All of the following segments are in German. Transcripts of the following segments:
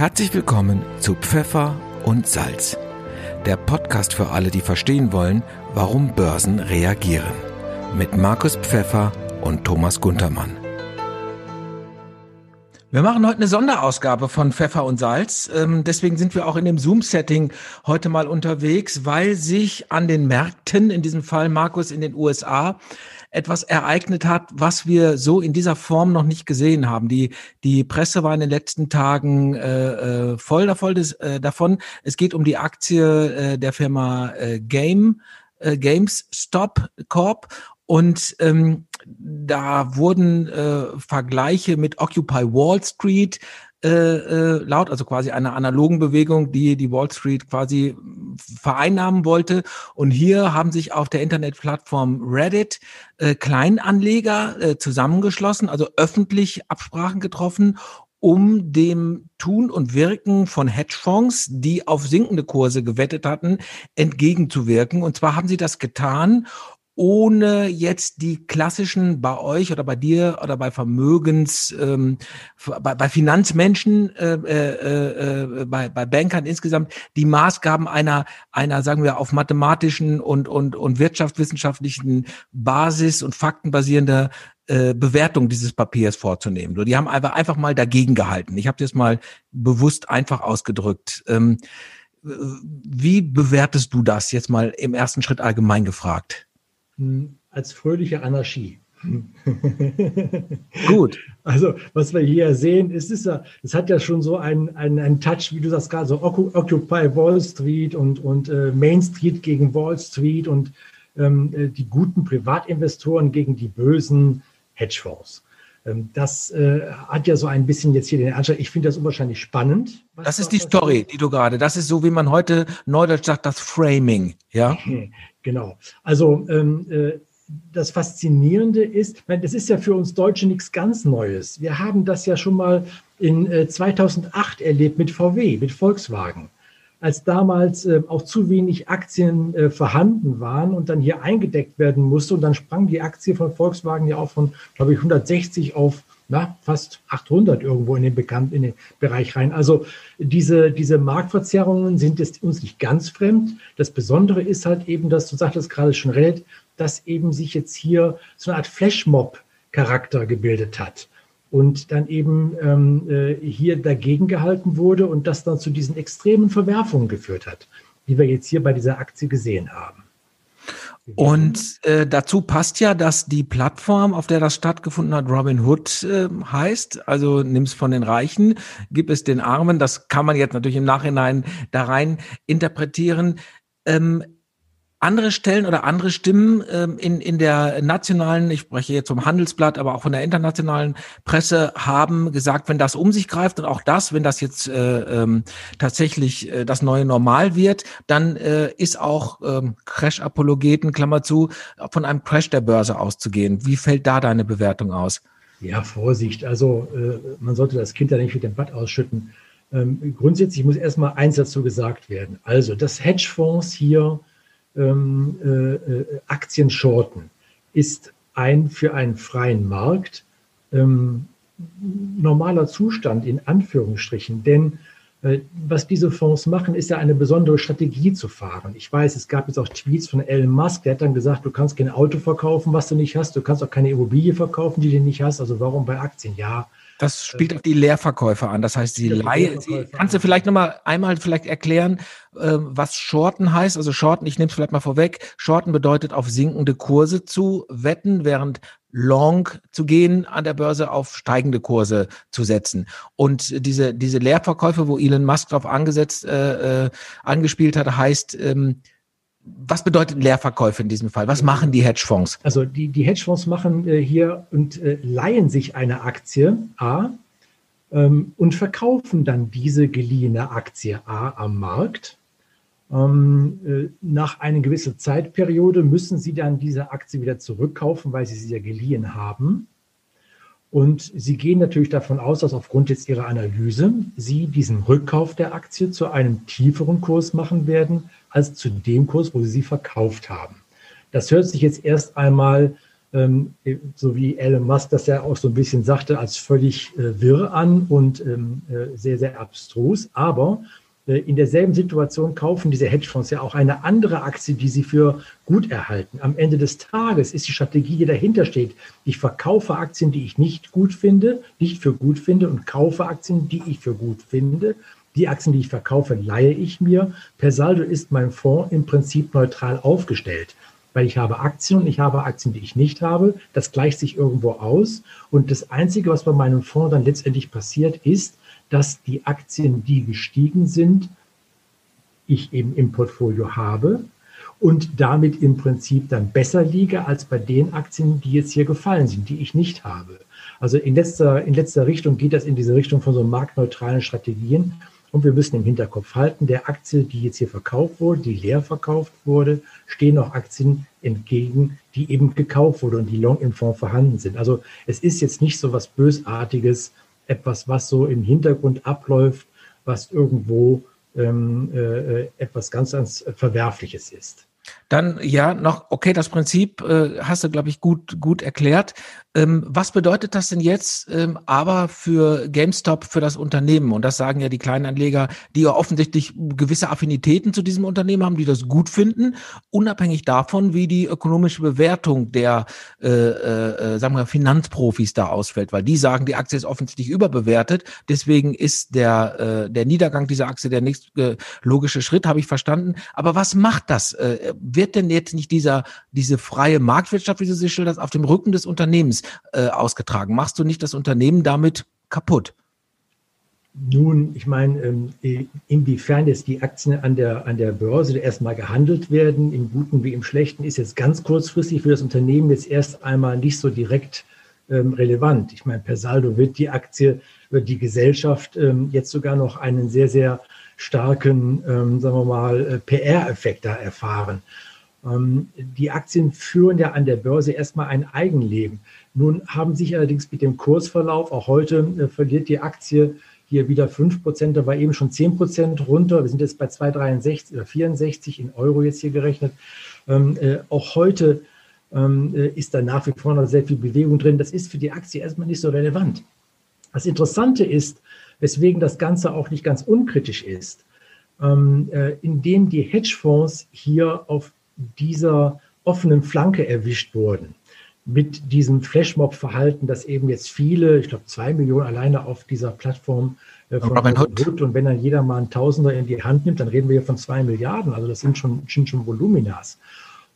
Herzlich willkommen zu Pfeffer und Salz, der Podcast für alle, die verstehen wollen, warum Börsen reagieren. Mit Markus Pfeffer und Thomas Guntermann. Wir machen heute eine Sonderausgabe von Pfeffer und Salz. Ähm, deswegen sind wir auch in dem Zoom-Setting heute mal unterwegs, weil sich an den Märkten, in diesem Fall Markus in den USA, etwas ereignet hat, was wir so in dieser Form noch nicht gesehen haben. Die, die Presse war in den letzten Tagen äh, äh voll äh, davon. Es geht um die Aktie äh, der Firma äh, Game, äh, GameStop Corp. Und ähm, da wurden äh, Vergleiche mit Occupy Wall Street äh, äh, laut, also quasi einer analogen Bewegung, die die Wall Street quasi vereinnahmen wollte. Und hier haben sich auf der Internetplattform Reddit äh, Kleinanleger äh, zusammengeschlossen, also öffentlich Absprachen getroffen, um dem Tun und Wirken von Hedgefonds, die auf sinkende Kurse gewettet hatten, entgegenzuwirken. Und zwar haben sie das getan, ohne jetzt die klassischen bei euch oder bei dir oder bei Vermögens, ähm, bei, bei Finanzmenschen, äh, äh, äh, bei, bei Bankern insgesamt die Maßgaben einer, einer, sagen wir, auf mathematischen und, und, und wirtschaftswissenschaftlichen Basis und faktenbasierender äh, Bewertung dieses Papiers vorzunehmen. So, die haben einfach, einfach mal dagegen gehalten. Ich habe das mal bewusst einfach ausgedrückt. Ähm, wie bewertest du das jetzt mal im ersten Schritt allgemein gefragt? Als fröhliche Anarchie. Gut. Also, was wir hier sehen, ist, ist ja, es hat ja schon so einen, einen, einen Touch, wie du sagst gerade, so Occupy Wall Street und, und äh, Main Street gegen Wall Street und ähm, äh, die guten Privatinvestoren gegen die bösen Hedgefonds. Ähm, das äh, hat ja so ein bisschen jetzt hier den Anschein. Ich finde das unwahrscheinlich spannend. Das ist die Story, die du gerade, das ist so, wie man heute neudeutsch sagt, das Framing, ja? Genau. Also ähm, äh, das Faszinierende ist, das ist ja für uns Deutsche nichts ganz Neues. Wir haben das ja schon mal in äh, 2008 erlebt mit VW, mit Volkswagen. Als damals äh, auch zu wenig Aktien äh, vorhanden waren und dann hier eingedeckt werden musste und dann sprang die Aktie von Volkswagen ja auch von, glaube ich, 160 auf na, fast 800 irgendwo in den Bekannt, in den Bereich rein. Also diese, diese Marktverzerrungen sind jetzt uns nicht ganz fremd. Das Besondere ist halt eben, dass du sagtest gerade schon Reddit, dass eben sich jetzt hier so eine Art Flashmob-Charakter gebildet hat und dann eben ähm, äh, hier dagegen gehalten wurde und das dann zu diesen extremen Verwerfungen geführt hat, die wir jetzt hier bei dieser Aktie gesehen haben. Und äh, dazu passt ja, dass die Plattform, auf der das stattgefunden hat, Robin Hood äh, heißt. Also nimm's von den Reichen, gib es den Armen. Das kann man jetzt natürlich im Nachhinein da rein interpretieren. Ähm, andere Stellen oder andere Stimmen ähm, in, in der nationalen, ich spreche jetzt vom Handelsblatt, aber auch von der internationalen Presse, haben gesagt, wenn das um sich greift und auch das, wenn das jetzt äh, ähm, tatsächlich äh, das neue Normal wird, dann äh, ist auch ähm, Crash-Apologeten, Klammer zu, von einem Crash der Börse auszugehen. Wie fällt da deine Bewertung aus? Ja, Vorsicht. Also äh, man sollte das Kind da nicht mit dem Bad ausschütten. Ähm, grundsätzlich muss erstmal eins dazu gesagt werden. Also, dass Hedgefonds hier ähm, äh, äh, Aktien shorten, ist ein für einen freien Markt ähm, normaler Zustand in Anführungsstrichen. Denn äh, was diese Fonds machen, ist ja eine besondere Strategie zu fahren. Ich weiß, es gab jetzt auch Tweets von Elon Musk, der hat dann gesagt, du kannst kein Auto verkaufen, was du nicht hast, du kannst auch keine Immobilie verkaufen, die du nicht hast. Also warum bei Aktien? Ja, das spielt auf die Leerverkäufe an. Das heißt, sie leihen. Kannst du vielleicht nochmal einmal vielleicht erklären, äh, was Shorten heißt? Also Shorten, ich nehme es vielleicht mal vorweg. Shorten bedeutet auf sinkende Kurse zu wetten, während Long zu gehen an der Börse auf steigende Kurse zu setzen. Und diese, diese Leerverkäufe, wo Elon Musk drauf angesetzt, äh, äh, angespielt hat, heißt, ähm, was bedeutet Leerverkäufe in diesem Fall? Was machen die Hedgefonds? Also die, die Hedgefonds machen äh, hier und äh, leihen sich eine Aktie A ähm, und verkaufen dann diese geliehene Aktie A am Markt. Ähm, äh, nach einer gewissen Zeitperiode müssen sie dann diese Aktie wieder zurückkaufen, weil sie sie ja geliehen haben. Und Sie gehen natürlich davon aus, dass aufgrund jetzt Ihrer Analyse Sie diesen Rückkauf der Aktie zu einem tieferen Kurs machen werden, als zu dem Kurs, wo Sie sie verkauft haben. Das hört sich jetzt erst einmal ähm, so wie Elon Musk das ja auch so ein bisschen sagte, als völlig äh, wirr an und ähm, äh, sehr, sehr abstrus. Aber in derselben Situation kaufen diese Hedgefonds ja auch eine andere Aktie, die sie für gut erhalten. Am Ende des Tages ist die Strategie, die dahinter steht. Ich verkaufe Aktien, die ich nicht gut finde, nicht für gut finde und kaufe Aktien, die ich für gut finde. Die Aktien, die ich verkaufe, leihe ich mir. Per Saldo ist mein Fonds im Prinzip neutral aufgestellt weil ich habe Aktien und ich habe Aktien, die ich nicht habe. Das gleicht sich irgendwo aus. Und das Einzige, was bei meinem Fonds dann letztendlich passiert, ist, dass die Aktien, die gestiegen sind, ich eben im Portfolio habe und damit im Prinzip dann besser liege als bei den Aktien, die jetzt hier gefallen sind, die ich nicht habe. Also in letzter, in letzter Richtung geht das in diese Richtung von so marktneutralen Strategien. Und wir müssen im Hinterkopf halten, der Aktie, die jetzt hier verkauft wurde, die leer verkauft wurde, stehen auch Aktien entgegen, die eben gekauft wurde und die long im Fonds vorhanden sind. Also es ist jetzt nicht so was Bösartiges, etwas, was so im Hintergrund abläuft, was irgendwo ähm, äh, etwas ganz, ganz Verwerfliches ist. Dann ja, noch, okay, das Prinzip äh, hast du, glaube ich, gut, gut erklärt. Ähm, was bedeutet das denn jetzt ähm, aber für GameStop, für das Unternehmen? Und das sagen ja die Kleinanleger, die ja offensichtlich gewisse Affinitäten zu diesem Unternehmen haben, die das gut finden, unabhängig davon, wie die ökonomische Bewertung der, äh, äh, sagen wir, Finanzprofis da ausfällt. Weil die sagen, die Aktie ist offensichtlich überbewertet. Deswegen ist der, äh, der Niedergang dieser Aktie der nächste äh, logische Schritt, habe ich verstanden. Aber was macht das? Äh, wird denn jetzt nicht dieser, diese freie Marktwirtschaft, wie du sie schilderst, auf dem Rücken des Unternehmens äh, ausgetragen. Machst du nicht das Unternehmen damit kaputt? Nun, ich meine, ähm, inwiefern jetzt die Aktien an der, an der Börse erstmal gehandelt werden, im Guten wie im Schlechten, ist jetzt ganz kurzfristig für das Unternehmen jetzt erst einmal nicht so direkt ähm, relevant. Ich meine, per Saldo wird die Aktie, wird die Gesellschaft ähm, jetzt sogar noch einen sehr, sehr starken, sagen wir mal, äh, PR-Effekt da erfahren. Ähm, die Aktien führen ja an der Börse erstmal ein Eigenleben. Nun haben sich allerdings mit dem Kursverlauf, auch heute äh, verliert die Aktie hier wieder 5 Prozent, da war eben schon 10 Prozent runter. Wir sind jetzt bei 2,63 oder 64 in Euro jetzt hier gerechnet. Ähm, äh, auch heute ähm, äh, ist da nach wie vor noch sehr viel Bewegung drin. Das ist für die Aktie erstmal nicht so relevant. Das Interessante ist, weswegen das Ganze auch nicht ganz unkritisch ist, indem die Hedgefonds hier auf dieser offenen Flanke erwischt wurden mit diesem Flashmob-Verhalten, dass eben jetzt viele, ich glaube zwei Millionen alleine auf dieser Plattform äh, von Robin Hood. Und wenn dann jeder mal einen Tausender in die Hand nimmt, dann reden wir hier von zwei Milliarden. Also das sind schon, sind schon Voluminas.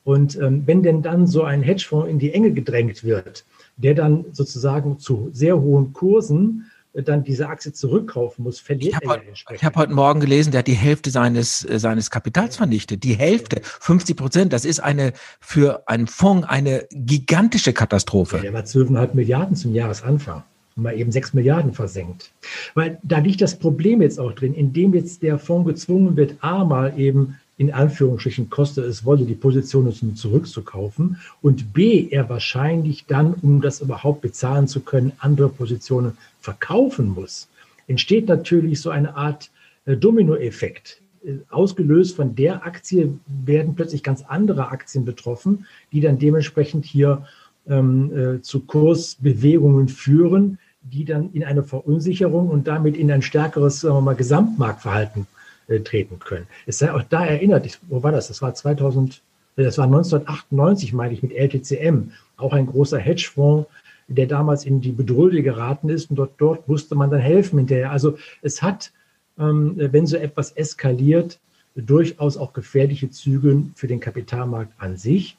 Und ähm, wenn denn dann so ein Hedgefonds in die Enge gedrängt wird, der dann sozusagen zu sehr hohen Kursen dann diese Aktie zurückkaufen muss, verliert ich er heute, Ich habe heute Morgen gelesen, der hat die Hälfte seines, äh, seines Kapitals vernichtet. Die Hälfte, 50 Prozent. Das ist eine für einen Fonds eine gigantische Katastrophe. Ja, der war 12,5 Milliarden zum Jahresanfang. Mal eben 6 Milliarden versenkt. Weil da liegt das Problem jetzt auch drin, indem jetzt der Fonds gezwungen wird, A, mal eben in Anführungsstrichen kostet es wolle, die Positionen zurückzukaufen und B, er wahrscheinlich dann, um das überhaupt bezahlen zu können, andere Positionen verkaufen muss, entsteht natürlich so eine Art äh, Dominoeffekt. Äh, ausgelöst von der Aktie werden plötzlich ganz andere Aktien betroffen, die dann dementsprechend hier ähm, äh, zu Kursbewegungen führen, die dann in eine Verunsicherung und damit in ein stärkeres sagen wir mal, Gesamtmarktverhalten äh, treten können. Es sei auch da erinnert, ich, wo war das? Das war 2000, das war 1998, meine ich, mit LTCM, auch ein großer Hedgefonds, der damals in die Bedrulle geraten ist und dort, dort musste man dann helfen hinterher. Also es hat, ähm, wenn so etwas eskaliert, durchaus auch gefährliche Züge für den Kapitalmarkt an sich.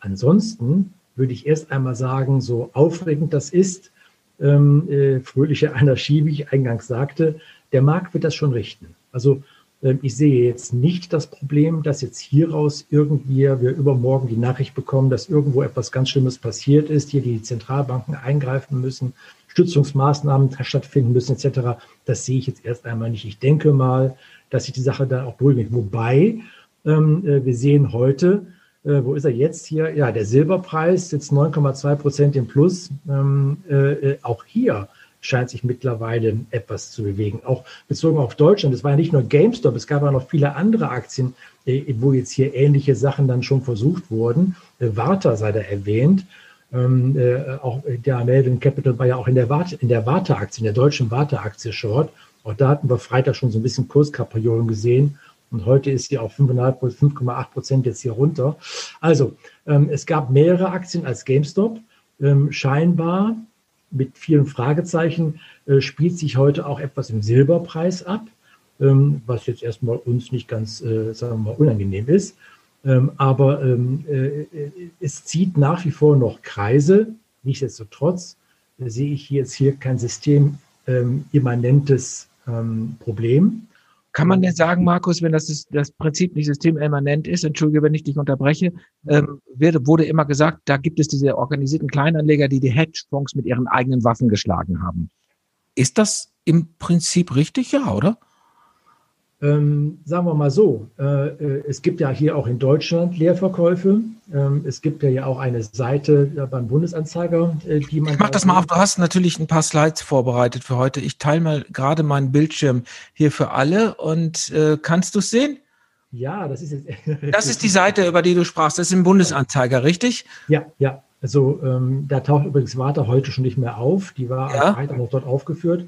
Ansonsten würde ich erst einmal sagen, so aufregend das ist, ähm, äh, fröhliche Anarchie, wie ich eingangs sagte, der Markt wird das schon richten. Also ich sehe jetzt nicht das Problem, dass jetzt hieraus irgendwie wir übermorgen die Nachricht bekommen, dass irgendwo etwas ganz Schlimmes passiert ist, hier die Zentralbanken eingreifen müssen, Stützungsmaßnahmen stattfinden müssen etc. Das sehe ich jetzt erst einmal nicht. Ich denke mal, dass sich die Sache dann auch beruhigt. Wobei ähm, äh, wir sehen heute, äh, wo ist er jetzt hier? Ja, der Silberpreis jetzt 9,2 Prozent im Plus. Ähm, äh, äh auch hier scheint sich mittlerweile etwas zu bewegen. Auch bezogen auf Deutschland. Es war ja nicht nur GameStop, es gab auch noch viele andere Aktien, äh, wo jetzt hier ähnliche Sachen dann schon versucht wurden. Äh, Warta sei da erwähnt. Ähm, äh, auch der American Capital war ja auch in der Warte, in der Warte-Aktie, in der deutschen Warte-Aktie Short. Auch da hatten wir Freitag schon so ein bisschen Kurskapriolen gesehen. Und heute ist sie auf 5,8 Prozent jetzt hier runter. Also, ähm, es gab mehrere Aktien als GameStop. Ähm, scheinbar mit vielen Fragezeichen äh, spielt sich heute auch etwas im Silberpreis ab, ähm, was jetzt erstmal uns nicht ganz, äh, sagen wir mal, unangenehm ist. Ähm, aber ähm, äh, es zieht nach wie vor noch Kreise. Nichtsdestotrotz äh, sehe ich jetzt hier kein systemimmanentes ähm, Problem. Kann man denn sagen, Markus, wenn das, das Prinzip nicht systemimmanent ist, entschuldige, wenn ich dich unterbreche, ähm, wird, wurde immer gesagt, da gibt es diese organisierten Kleinanleger, die die Hedgefonds mit ihren eigenen Waffen geschlagen haben. Ist das im Prinzip richtig, ja, oder? Ähm, sagen wir mal so, äh, äh, es gibt ja hier auch in Deutschland Leerverkäufe. Ähm, es gibt ja, auch eine Seite ja, beim Bundesanzeiger, äh, die man. Ich mach das mal auf. Du hast natürlich ein paar Slides vorbereitet für heute. Ich teile mal gerade meinen Bildschirm hier für alle und äh, kannst du es sehen? Ja, das ist jetzt. das ist die Seite, über die du sprachst. Das ist im Bundesanzeiger, richtig? Ja, ja. Also ähm, da taucht übrigens Warte heute schon nicht mehr auf. Die war ja. noch dort aufgeführt.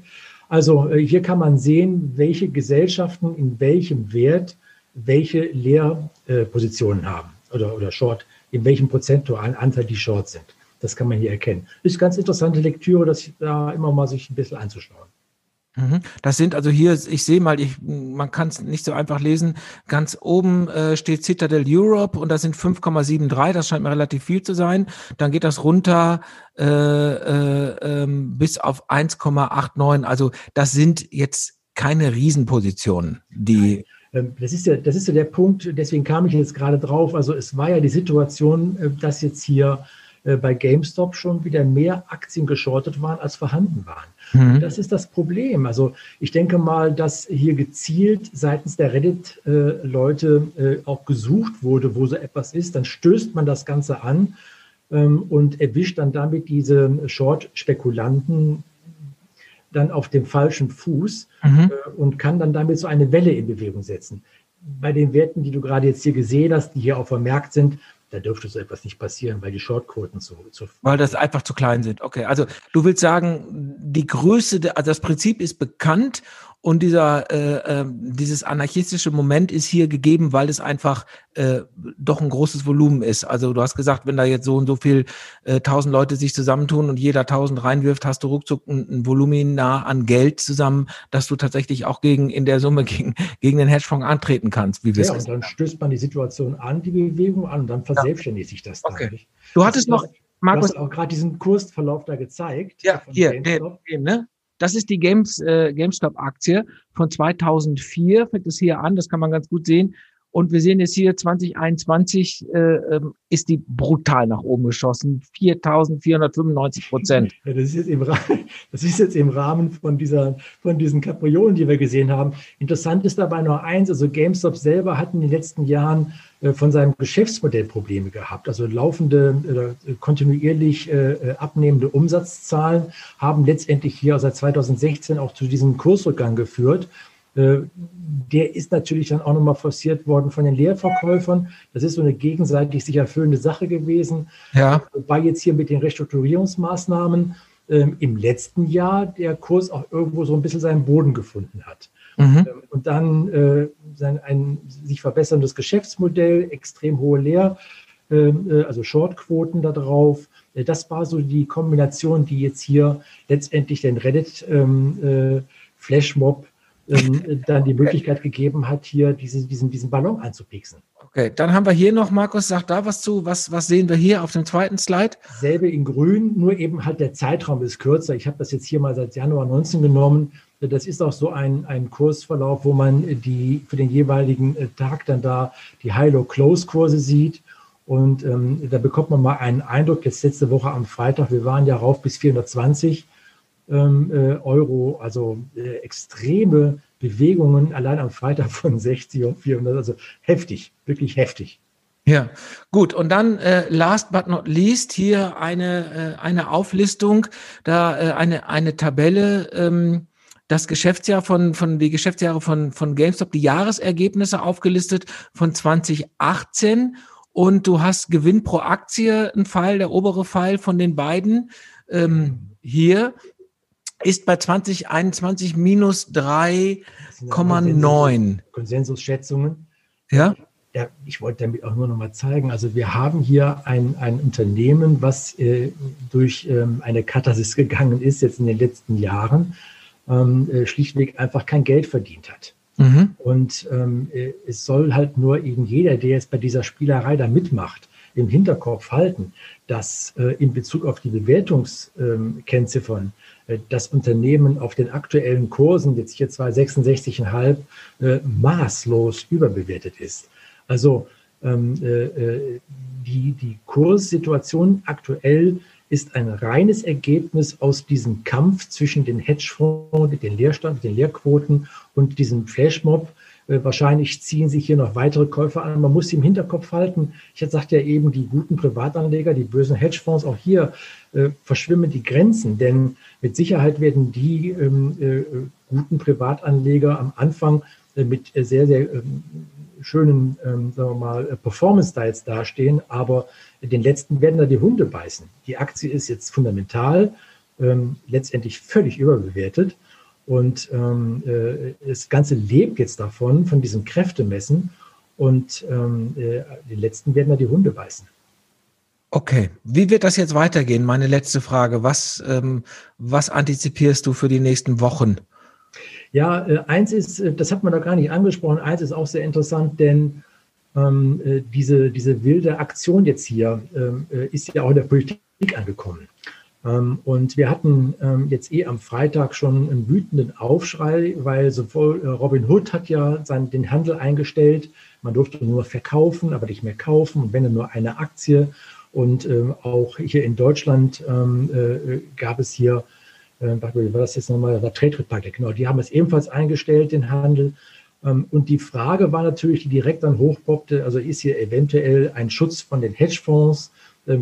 Also äh, hier kann man sehen, welche Gesellschaften in welchem Wert welche Leerpositionen haben oder, oder Short, in welchem prozentualen Anteil die Short sind. Das kann man hier erkennen. Ist ganz interessante Lektüre, das da immer mal sich ein bisschen anzuschauen. Mhm. Das sind also hier, ich sehe mal, ich, man kann es nicht so einfach lesen. Ganz oben äh, steht Citadel Europe und das sind 5,73, das scheint mir relativ viel zu sein. Dann geht das runter äh, äh, ähm, bis auf 1,89. Also das sind jetzt keine Riesenpositionen, die. Ähm, das ist ja, das ist ja der Punkt, deswegen kam ich jetzt gerade drauf. Also es war ja die Situation, äh, dass jetzt hier bei GameStop schon wieder mehr Aktien geschortet waren, als vorhanden waren. Mhm. Das ist das Problem. Also ich denke mal, dass hier gezielt seitens der Reddit-Leute äh, auch gesucht wurde, wo so etwas ist. Dann stößt man das Ganze an ähm, und erwischt dann damit diese Short-Spekulanten dann auf dem falschen Fuß mhm. äh, und kann dann damit so eine Welle in Bewegung setzen. Bei den Werten, die du gerade jetzt hier gesehen hast, die hier auch vermerkt sind, da dürfte so etwas nicht passieren, weil die Shortquoten zu, zu weil das einfach zu klein sind. Okay, also du willst sagen, die Größe, also das Prinzip ist bekannt und dieser, äh, äh, dieses anarchistische Moment ist hier gegeben, weil es einfach äh, doch ein großes Volumen ist. Also du hast gesagt, wenn da jetzt so und so viel äh, tausend Leute sich zusammentun und jeder tausend reinwirft, hast du ruckzuck ein, ein Volumen nah an Geld zusammen, dass du tatsächlich auch gegen in der Summe gegen, gegen den Hedgefonds antreten kannst. Wie ja, und dann stößt man die Situation an, die Bewegung an und dann verselbstständigt ja. sich das okay. Du hattest noch, Markus, du hast auch gerade diesen Kursverlauf da gezeigt. Ja, hier, der, ne? Das ist die Games, äh, GameStop-Aktie von 2004, fängt es hier an, das kann man ganz gut sehen. Und wir sehen jetzt hier 2021 äh, ähm, ist die brutal nach oben geschossen. 4.495 Prozent. Ja, das, ist jetzt im Rahmen, das ist jetzt im Rahmen von, dieser, von diesen Kapriolen, die wir gesehen haben. Interessant ist dabei nur eins, also GameStop selber hat in den letzten Jahren äh, von seinem Geschäftsmodell Probleme gehabt. Also laufende, äh, kontinuierlich äh, abnehmende Umsatzzahlen haben letztendlich hier seit 2016 auch zu diesem Kursrückgang geführt. Äh, der ist natürlich dann auch nochmal forciert worden von den Leerverkäufern. Das ist so eine gegenseitig sich erfüllende Sache gewesen. Ja. Wobei jetzt hier mit den Restrukturierungsmaßnahmen ähm, im letzten Jahr der Kurs auch irgendwo so ein bisschen seinen Boden gefunden hat. Mhm. Ähm, und dann äh, sein, ein sich verbesserndes Geschäftsmodell, extrem hohe Leer, ähm, äh, also Shortquoten da drauf. Äh, das war so die Kombination, die jetzt hier letztendlich den Reddit ähm, äh, Flashmob ähm, dann die Möglichkeit gegeben hat, hier diese, diesen, diesen Ballon anzupixen. Okay, dann haben wir hier noch, Markus, sag da was zu. Was, was sehen wir hier auf dem zweiten Slide? Selbe in grün, nur eben halt der Zeitraum ist kürzer. Ich habe das jetzt hier mal seit Januar 19 genommen. Das ist auch so ein, ein Kursverlauf, wo man die für den jeweiligen äh, Tag dann da die High-Low-Close-Kurse sieht. Und ähm, da bekommt man mal einen Eindruck. Jetzt letzte Woche am Freitag, wir waren ja rauf bis 420 ähm, äh, Euro, also äh, extreme Bewegungen allein am Freitag von 60 und 400, also heftig, wirklich heftig. Ja, gut. Und dann äh, last but not least hier eine, äh, eine Auflistung, da äh, eine, eine Tabelle, ähm, das Geschäftsjahr von, von die Geschäftsjahre von, von GameStop, die Jahresergebnisse aufgelistet von 2018 und du hast Gewinn pro Aktie, ein Pfeil, der obere Pfeil von den beiden ähm, hier ist bei 2021 minus 3,9. Konsensusschätzungen. Ja. Ja, ich wollte damit auch nur noch mal zeigen. Also wir haben hier ein, ein Unternehmen, was äh, durch ähm, eine Katharsis gegangen ist, jetzt in den letzten Jahren, ähm, äh, schlichtweg einfach kein Geld verdient hat. Mhm. Und ähm, äh, es soll halt nur eben jeder, der jetzt bei dieser Spielerei da mitmacht, im Hinterkopf halten, dass äh, in Bezug auf die Bewertungskennziffern äh, das Unternehmen auf den aktuellen Kursen, jetzt hier zwar 66,5, äh, maßlos überbewertet ist. Also ähm, äh, äh, die, die Kurssituation aktuell ist ein reines Ergebnis aus diesem Kampf zwischen den Hedgefonds, den Leerstand, den Leerquoten und diesem Flashmob. Äh, wahrscheinlich ziehen sich hier noch weitere Käufer an. Man muss sie im Hinterkopf halten. Ich sagte ja eben, die guten Privatanleger, die bösen Hedgefonds, auch hier äh, verschwimmen die Grenzen, denn mit Sicherheit werden die ähm, äh, guten Privatanleger am Anfang äh, mit sehr, sehr ähm, schönen, ähm, sagen wir mal, äh, Performance-Styles dastehen, aber den letzten werden da die Hunde beißen. Die Aktie ist jetzt fundamental, ähm, letztendlich völlig überbewertet und ähm, äh, das Ganze lebt jetzt davon, von diesem Kräftemessen und ähm, äh, die letzten werden da die Hunde beißen. Okay, wie wird das jetzt weitergehen? Meine letzte Frage. Was, ähm, was antizipierst du für die nächsten Wochen? Ja, äh, eins ist, das hat man da gar nicht angesprochen, eins ist auch sehr interessant, denn ähm, äh, diese, diese wilde Aktion jetzt hier ähm, äh, ist ja auch in der Politik angekommen. Ähm, und wir hatten ähm, jetzt eh am Freitag schon einen wütenden Aufschrei, weil sowohl äh, Robin Hood hat ja seinen, den Handel eingestellt, man durfte nur verkaufen, aber nicht mehr kaufen wenn nur eine Aktie. Und ähm, auch hier in Deutschland äh, gab es hier äh, war das jetzt nochmal, der Trade Republic, genau, die haben es ebenfalls eingestellt, den Handel. Und die Frage war natürlich, die direkt dann hochpoppte, also ist hier eventuell ein Schutz von den Hedgefonds,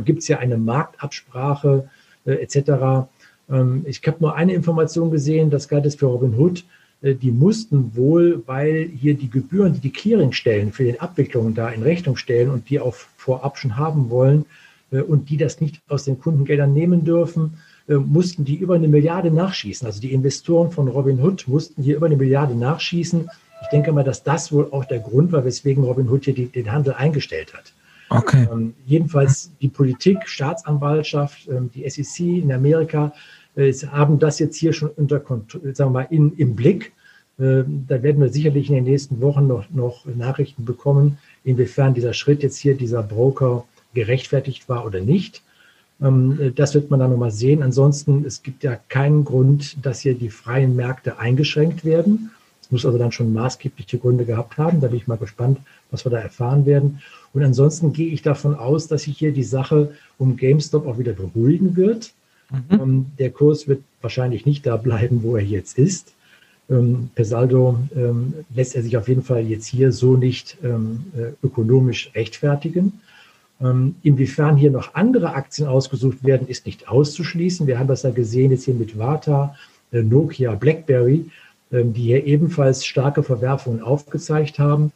gibt es hier eine Marktabsprache äh, etc. Ähm, ich habe nur eine Information gesehen, das galt es für Robinhood, äh, die mussten wohl, weil hier die Gebühren, die die Clearingstellen für die Abwicklungen da in Rechnung stellen und die auch vorab schon haben wollen und die das nicht aus den Kundengeldern nehmen dürfen, äh, mussten die über eine Milliarde nachschießen. Also die Investoren von Robinhood mussten hier über eine Milliarde nachschießen. Ich denke mal, dass das wohl auch der Grund war, weswegen Robinhood hier die, den Handel eingestellt hat. Okay. Ähm, jedenfalls die Politik, Staatsanwaltschaft, ähm, die SEC in Amerika äh, haben das jetzt hier schon unter sagen wir mal, in, im Blick. Äh, da werden wir sicherlich in den nächsten Wochen noch, noch Nachrichten bekommen, inwiefern dieser Schritt jetzt hier, dieser Broker gerechtfertigt war oder nicht. Ähm, das wird man dann nochmal sehen. Ansonsten, es gibt ja keinen Grund, dass hier die freien Märkte eingeschränkt werden. Es muss also dann schon maßgebliche Gründe gehabt haben. Da bin ich mal gespannt, was wir da erfahren werden. Und ansonsten gehe ich davon aus, dass sich hier die Sache um GameStop auch wieder beruhigen wird. Mhm. Ähm, der Kurs wird wahrscheinlich nicht da bleiben, wo er jetzt ist. Ähm, per Saldo lässt er sich auf jeden Fall jetzt hier so nicht äh, ökonomisch rechtfertigen. Ähm, inwiefern hier noch andere Aktien ausgesucht werden, ist nicht auszuschließen. Wir haben das ja gesehen jetzt hier mit Vata, äh, Nokia, BlackBerry, ähm, die hier ebenfalls starke Verwerfungen aufgezeigt haben.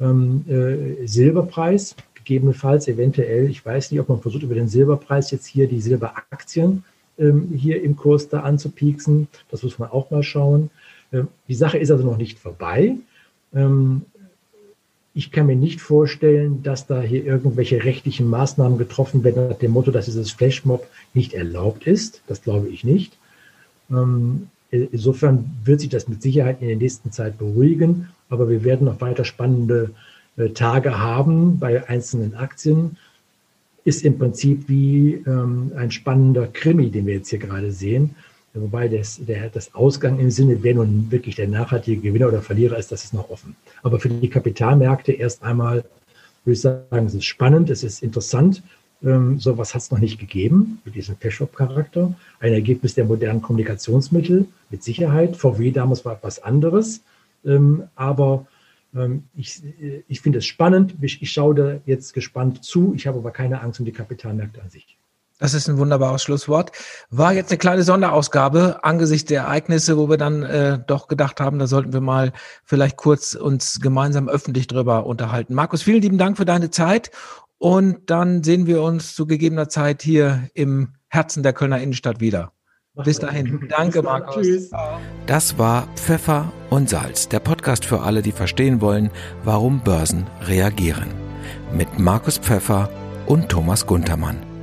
Ähm, äh, Silberpreis, gegebenenfalls eventuell, ich weiß nicht, ob man versucht, über den Silberpreis jetzt hier die Silberaktien hier im Kurs da anzupieksen. Das muss man auch mal schauen. Die Sache ist also noch nicht vorbei. Ich kann mir nicht vorstellen, dass da hier irgendwelche rechtlichen Maßnahmen getroffen werden nach dem Motto, dass dieses Flashmob nicht erlaubt ist. Das glaube ich nicht. Insofern wird sich das mit Sicherheit in der nächsten Zeit beruhigen, aber wir werden noch weiter spannende äh, Tage haben bei einzelnen Aktien. Ist im Prinzip wie ähm, ein spannender Krimi, den wir jetzt hier gerade sehen. Wobei das, der, das Ausgang im Sinne, wer nun wirklich der nachhaltige Gewinner oder Verlierer ist, das ist noch offen. Aber für die Kapitalmärkte erst einmal würde ich sagen, es ist spannend, es ist interessant. Ähm, sowas hat es noch nicht gegeben, mit diesem Peshop-Charakter. Ein Ergebnis der modernen Kommunikationsmittel, mit Sicherheit. VW damals war etwas anderes. Ähm, aber ähm, ich, ich finde es spannend. Ich, ich schaue da jetzt gespannt zu. Ich habe aber keine Angst um die Kapitalmärkte an sich. Das ist ein wunderbares Schlusswort. War jetzt eine kleine Sonderausgabe angesichts der Ereignisse, wo wir dann äh, doch gedacht haben, da sollten wir mal vielleicht kurz uns gemeinsam öffentlich drüber unterhalten. Markus, vielen lieben Dank für deine Zeit Und dann sehen wir uns zu gegebener Zeit hier im Herzen der Kölner Innenstadt wieder. Bis dahin. Danke, Markus. Tschüss. Das war Pfeffer und Salz, der Podcast für alle, die verstehen wollen, warum Börsen reagieren. Mit Markus Pfeffer und Thomas Guntermann.